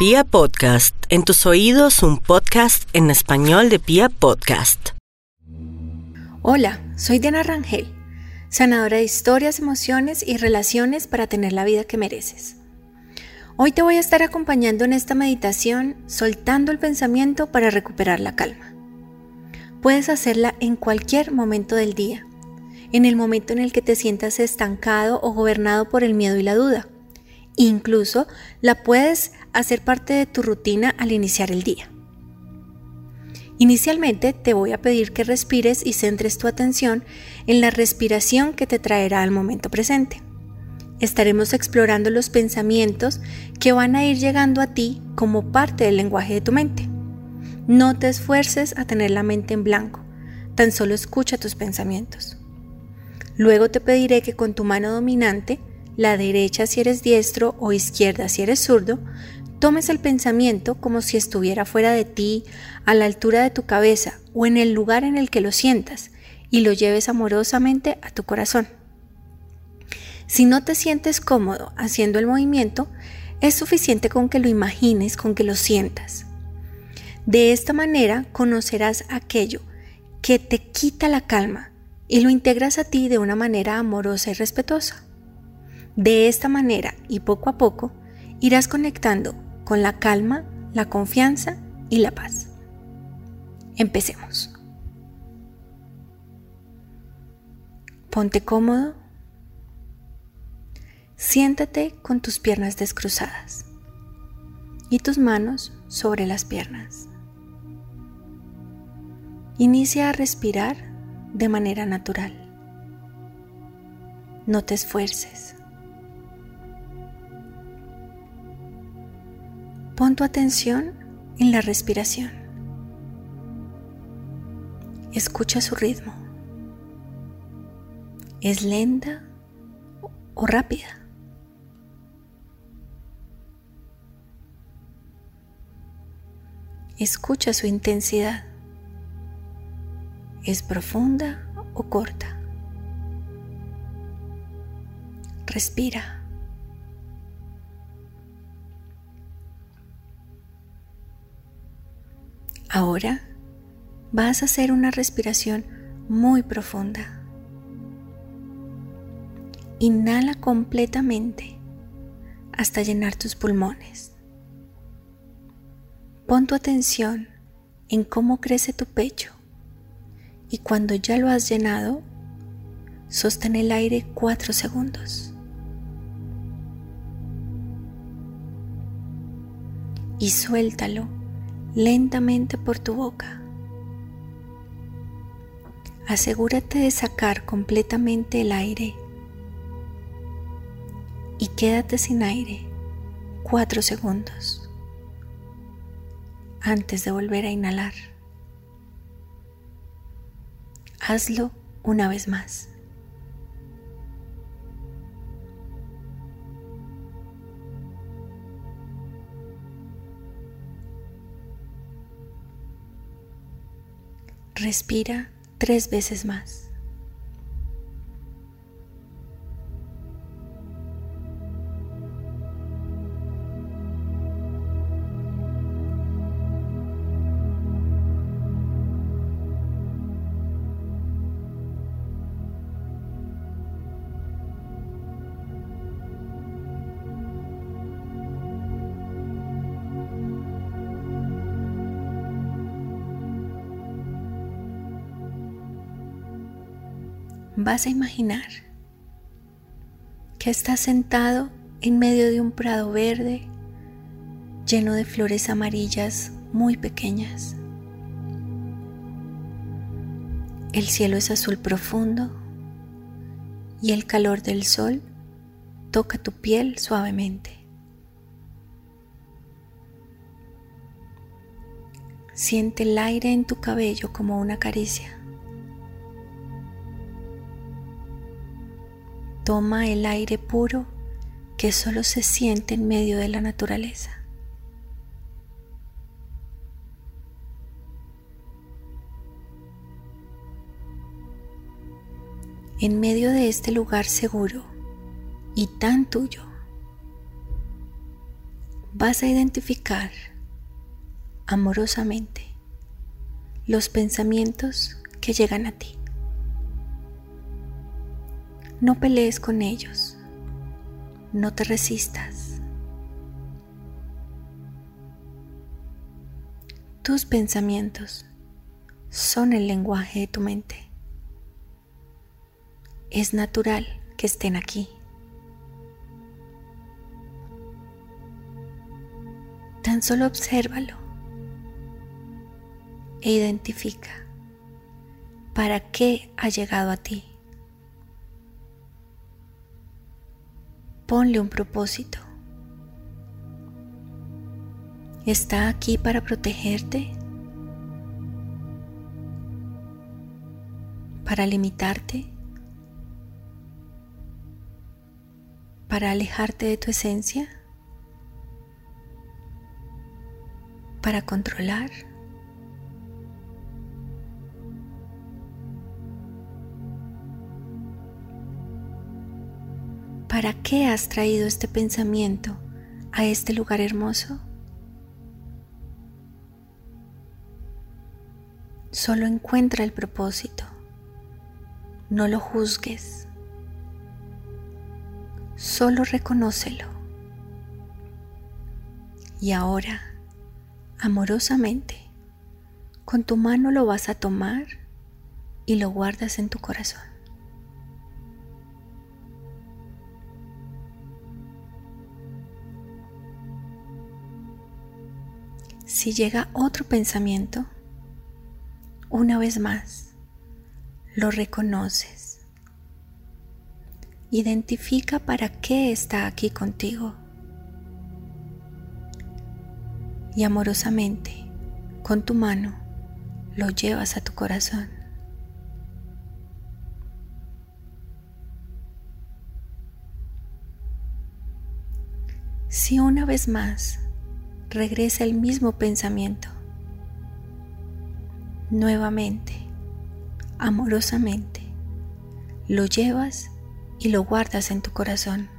Pia Podcast, en tus oídos un podcast en español de Pia Podcast. Hola, soy Diana Rangel, sanadora de historias, emociones y relaciones para tener la vida que mereces. Hoy te voy a estar acompañando en esta meditación soltando el pensamiento para recuperar la calma. Puedes hacerla en cualquier momento del día, en el momento en el que te sientas estancado o gobernado por el miedo y la duda Incluso la puedes hacer parte de tu rutina al iniciar el día. Inicialmente te voy a pedir que respires y centres tu atención en la respiración que te traerá al momento presente. Estaremos explorando los pensamientos que van a ir llegando a ti como parte del lenguaje de tu mente. No te esfuerces a tener la mente en blanco, tan solo escucha tus pensamientos. Luego te pediré que con tu mano dominante la derecha si eres diestro o izquierda si eres zurdo, tomes el pensamiento como si estuviera fuera de ti, a la altura de tu cabeza o en el lugar en el que lo sientas y lo lleves amorosamente a tu corazón. Si no te sientes cómodo haciendo el movimiento, es suficiente con que lo imagines, con que lo sientas. De esta manera conocerás aquello que te quita la calma y lo integras a ti de una manera amorosa y respetuosa. De esta manera y poco a poco irás conectando con la calma, la confianza y la paz. Empecemos. Ponte cómodo. Siéntate con tus piernas descruzadas y tus manos sobre las piernas. Inicia a respirar de manera natural. No te esfuerces. Pon tu atención en la respiración. Escucha su ritmo. ¿Es lenta o rápida? Escucha su intensidad. ¿Es profunda o corta? Respira. Ahora vas a hacer una respiración muy profunda. Inhala completamente hasta llenar tus pulmones. Pon tu atención en cómo crece tu pecho y cuando ya lo has llenado, sostén el aire cuatro segundos. Y suéltalo lentamente por tu boca. Asegúrate de sacar completamente el aire y quédate sin aire cuatro segundos antes de volver a inhalar. Hazlo una vez más. Respira tres veces más. Vas a imaginar que estás sentado en medio de un prado verde lleno de flores amarillas muy pequeñas. El cielo es azul profundo y el calor del sol toca tu piel suavemente. Siente el aire en tu cabello como una caricia. Toma el aire puro que solo se siente en medio de la naturaleza. En medio de este lugar seguro y tan tuyo, vas a identificar amorosamente los pensamientos que llegan a ti. No pelees con ellos, no te resistas. Tus pensamientos son el lenguaje de tu mente. Es natural que estén aquí. Tan solo obsérvalo e identifica para qué ha llegado a ti. Ponle un propósito. ¿Está aquí para protegerte? ¿Para limitarte? ¿Para alejarte de tu esencia? ¿Para controlar? ¿Para qué has traído este pensamiento a este lugar hermoso? Solo encuentra el propósito. No lo juzgues. Solo reconócelo. Y ahora, amorosamente, con tu mano lo vas a tomar y lo guardas en tu corazón. Si llega otro pensamiento, una vez más, lo reconoces. Identifica para qué está aquí contigo. Y amorosamente, con tu mano, lo llevas a tu corazón. Si una vez más regresa el mismo pensamiento. Nuevamente, amorosamente, lo llevas y lo guardas en tu corazón.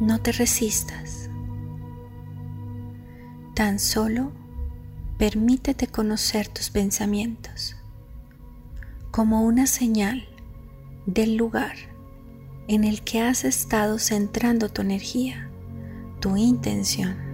No te resistas. Tan solo permítete conocer tus pensamientos como una señal del lugar en el que has estado centrando tu energía, tu intención.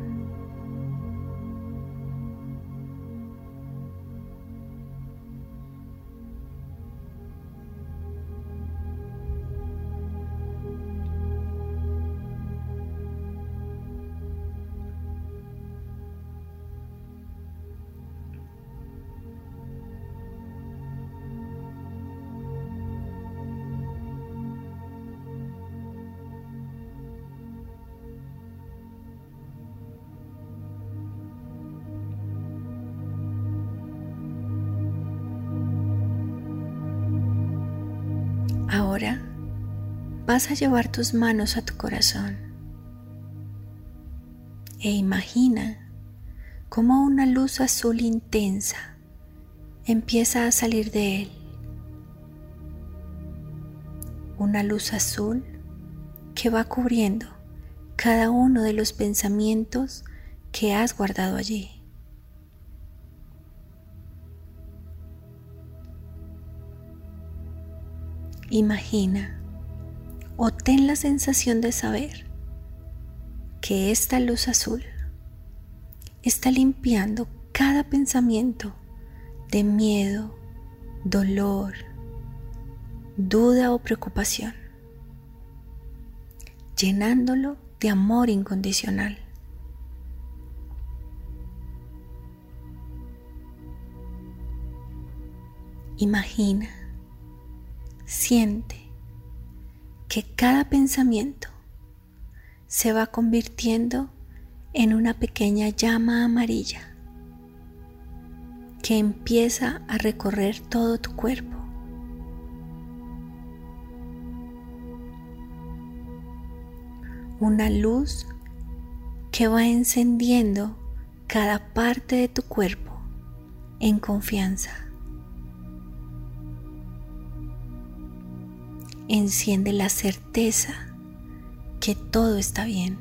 Vas a llevar tus manos a tu corazón e imagina cómo una luz azul intensa empieza a salir de él. Una luz azul que va cubriendo cada uno de los pensamientos que has guardado allí. Imagina o ten la sensación de saber que esta luz azul está limpiando cada pensamiento de miedo, dolor, duda o preocupación, llenándolo de amor incondicional. Imagina siente que cada pensamiento se va convirtiendo en una pequeña llama amarilla que empieza a recorrer todo tu cuerpo. Una luz que va encendiendo cada parte de tu cuerpo en confianza. Enciende la certeza que todo está bien.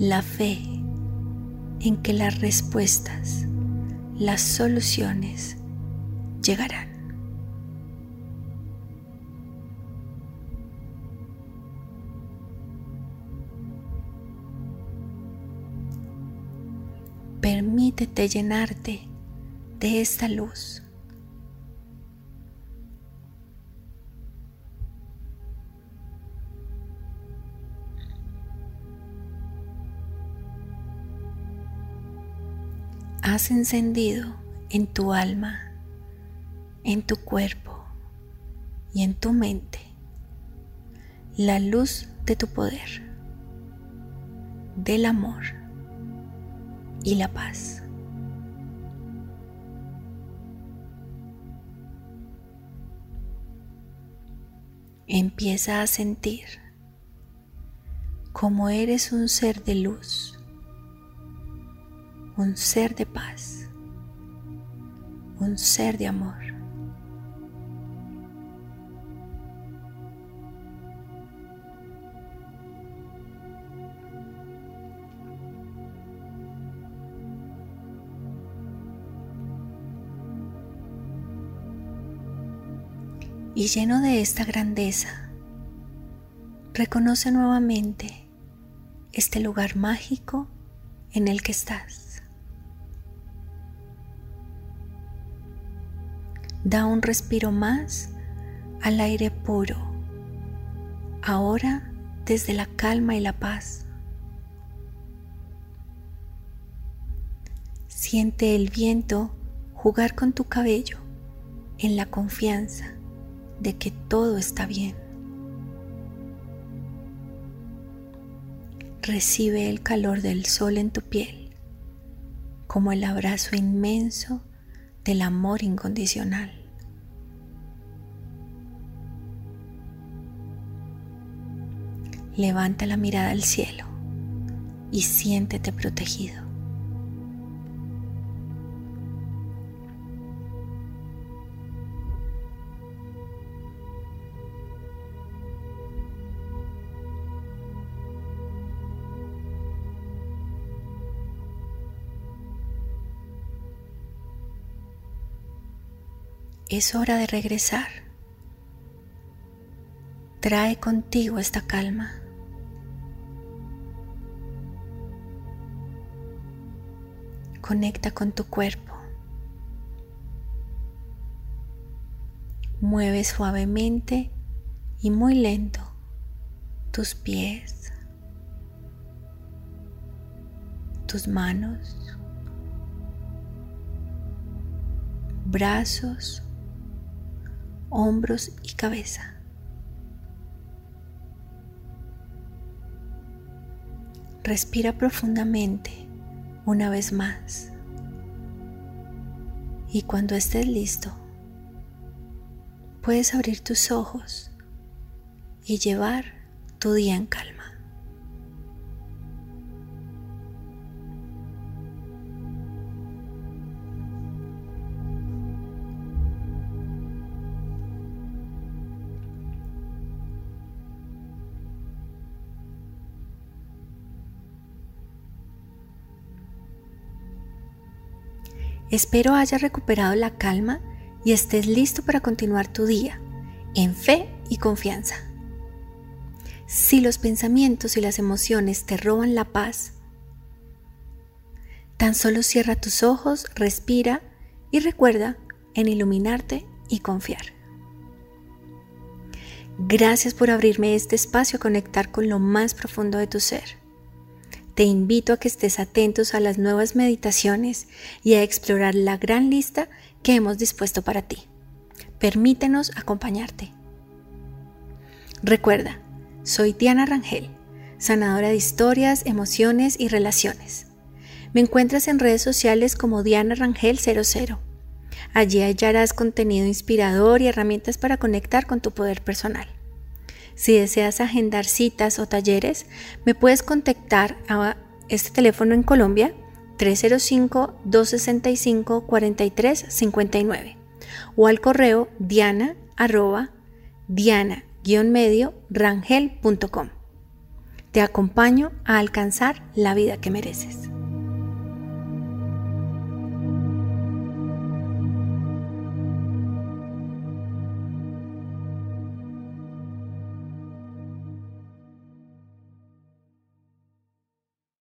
La fe en que las respuestas, las soluciones llegarán. Permítete llenarte de esta luz. Has encendido en tu alma, en tu cuerpo y en tu mente la luz de tu poder, del amor y la paz. Empieza a sentir como eres un ser de luz, un ser de paz, un ser de amor. y lleno de esta grandeza, reconoce nuevamente este lugar mágico en el que estás. Da un respiro más al aire puro, ahora desde la calma y la paz. Siente el viento jugar con tu cabello en la confianza de que todo está bien. Recibe el calor del sol en tu piel como el abrazo inmenso del amor incondicional. Levanta la mirada al cielo y siéntete protegido. Es hora de regresar. Trae contigo esta calma. Conecta con tu cuerpo. Mueve suavemente y muy lento tus pies, tus manos, brazos, hombros y cabeza. Respira profundamente una vez más. Y cuando estés listo, puedes abrir tus ojos y llevar tu día en calma. Espero hayas recuperado la calma y estés listo para continuar tu día en fe y confianza. Si los pensamientos y las emociones te roban la paz, tan solo cierra tus ojos, respira y recuerda en iluminarte y confiar. Gracias por abrirme este espacio a conectar con lo más profundo de tu ser. Te invito a que estés atentos a las nuevas meditaciones y a explorar la gran lista que hemos dispuesto para ti. Permítenos acompañarte. Recuerda, soy Diana Rangel, sanadora de historias, emociones y relaciones. Me encuentras en redes sociales como Diana Rangel 00. Allí hallarás contenido inspirador y herramientas para conectar con tu poder personal. Si deseas agendar citas o talleres, me puedes contactar a este teléfono en Colombia 305-265-4359 o al correo diana arroba diana-medio rangel.com. Te acompaño a alcanzar la vida que mereces.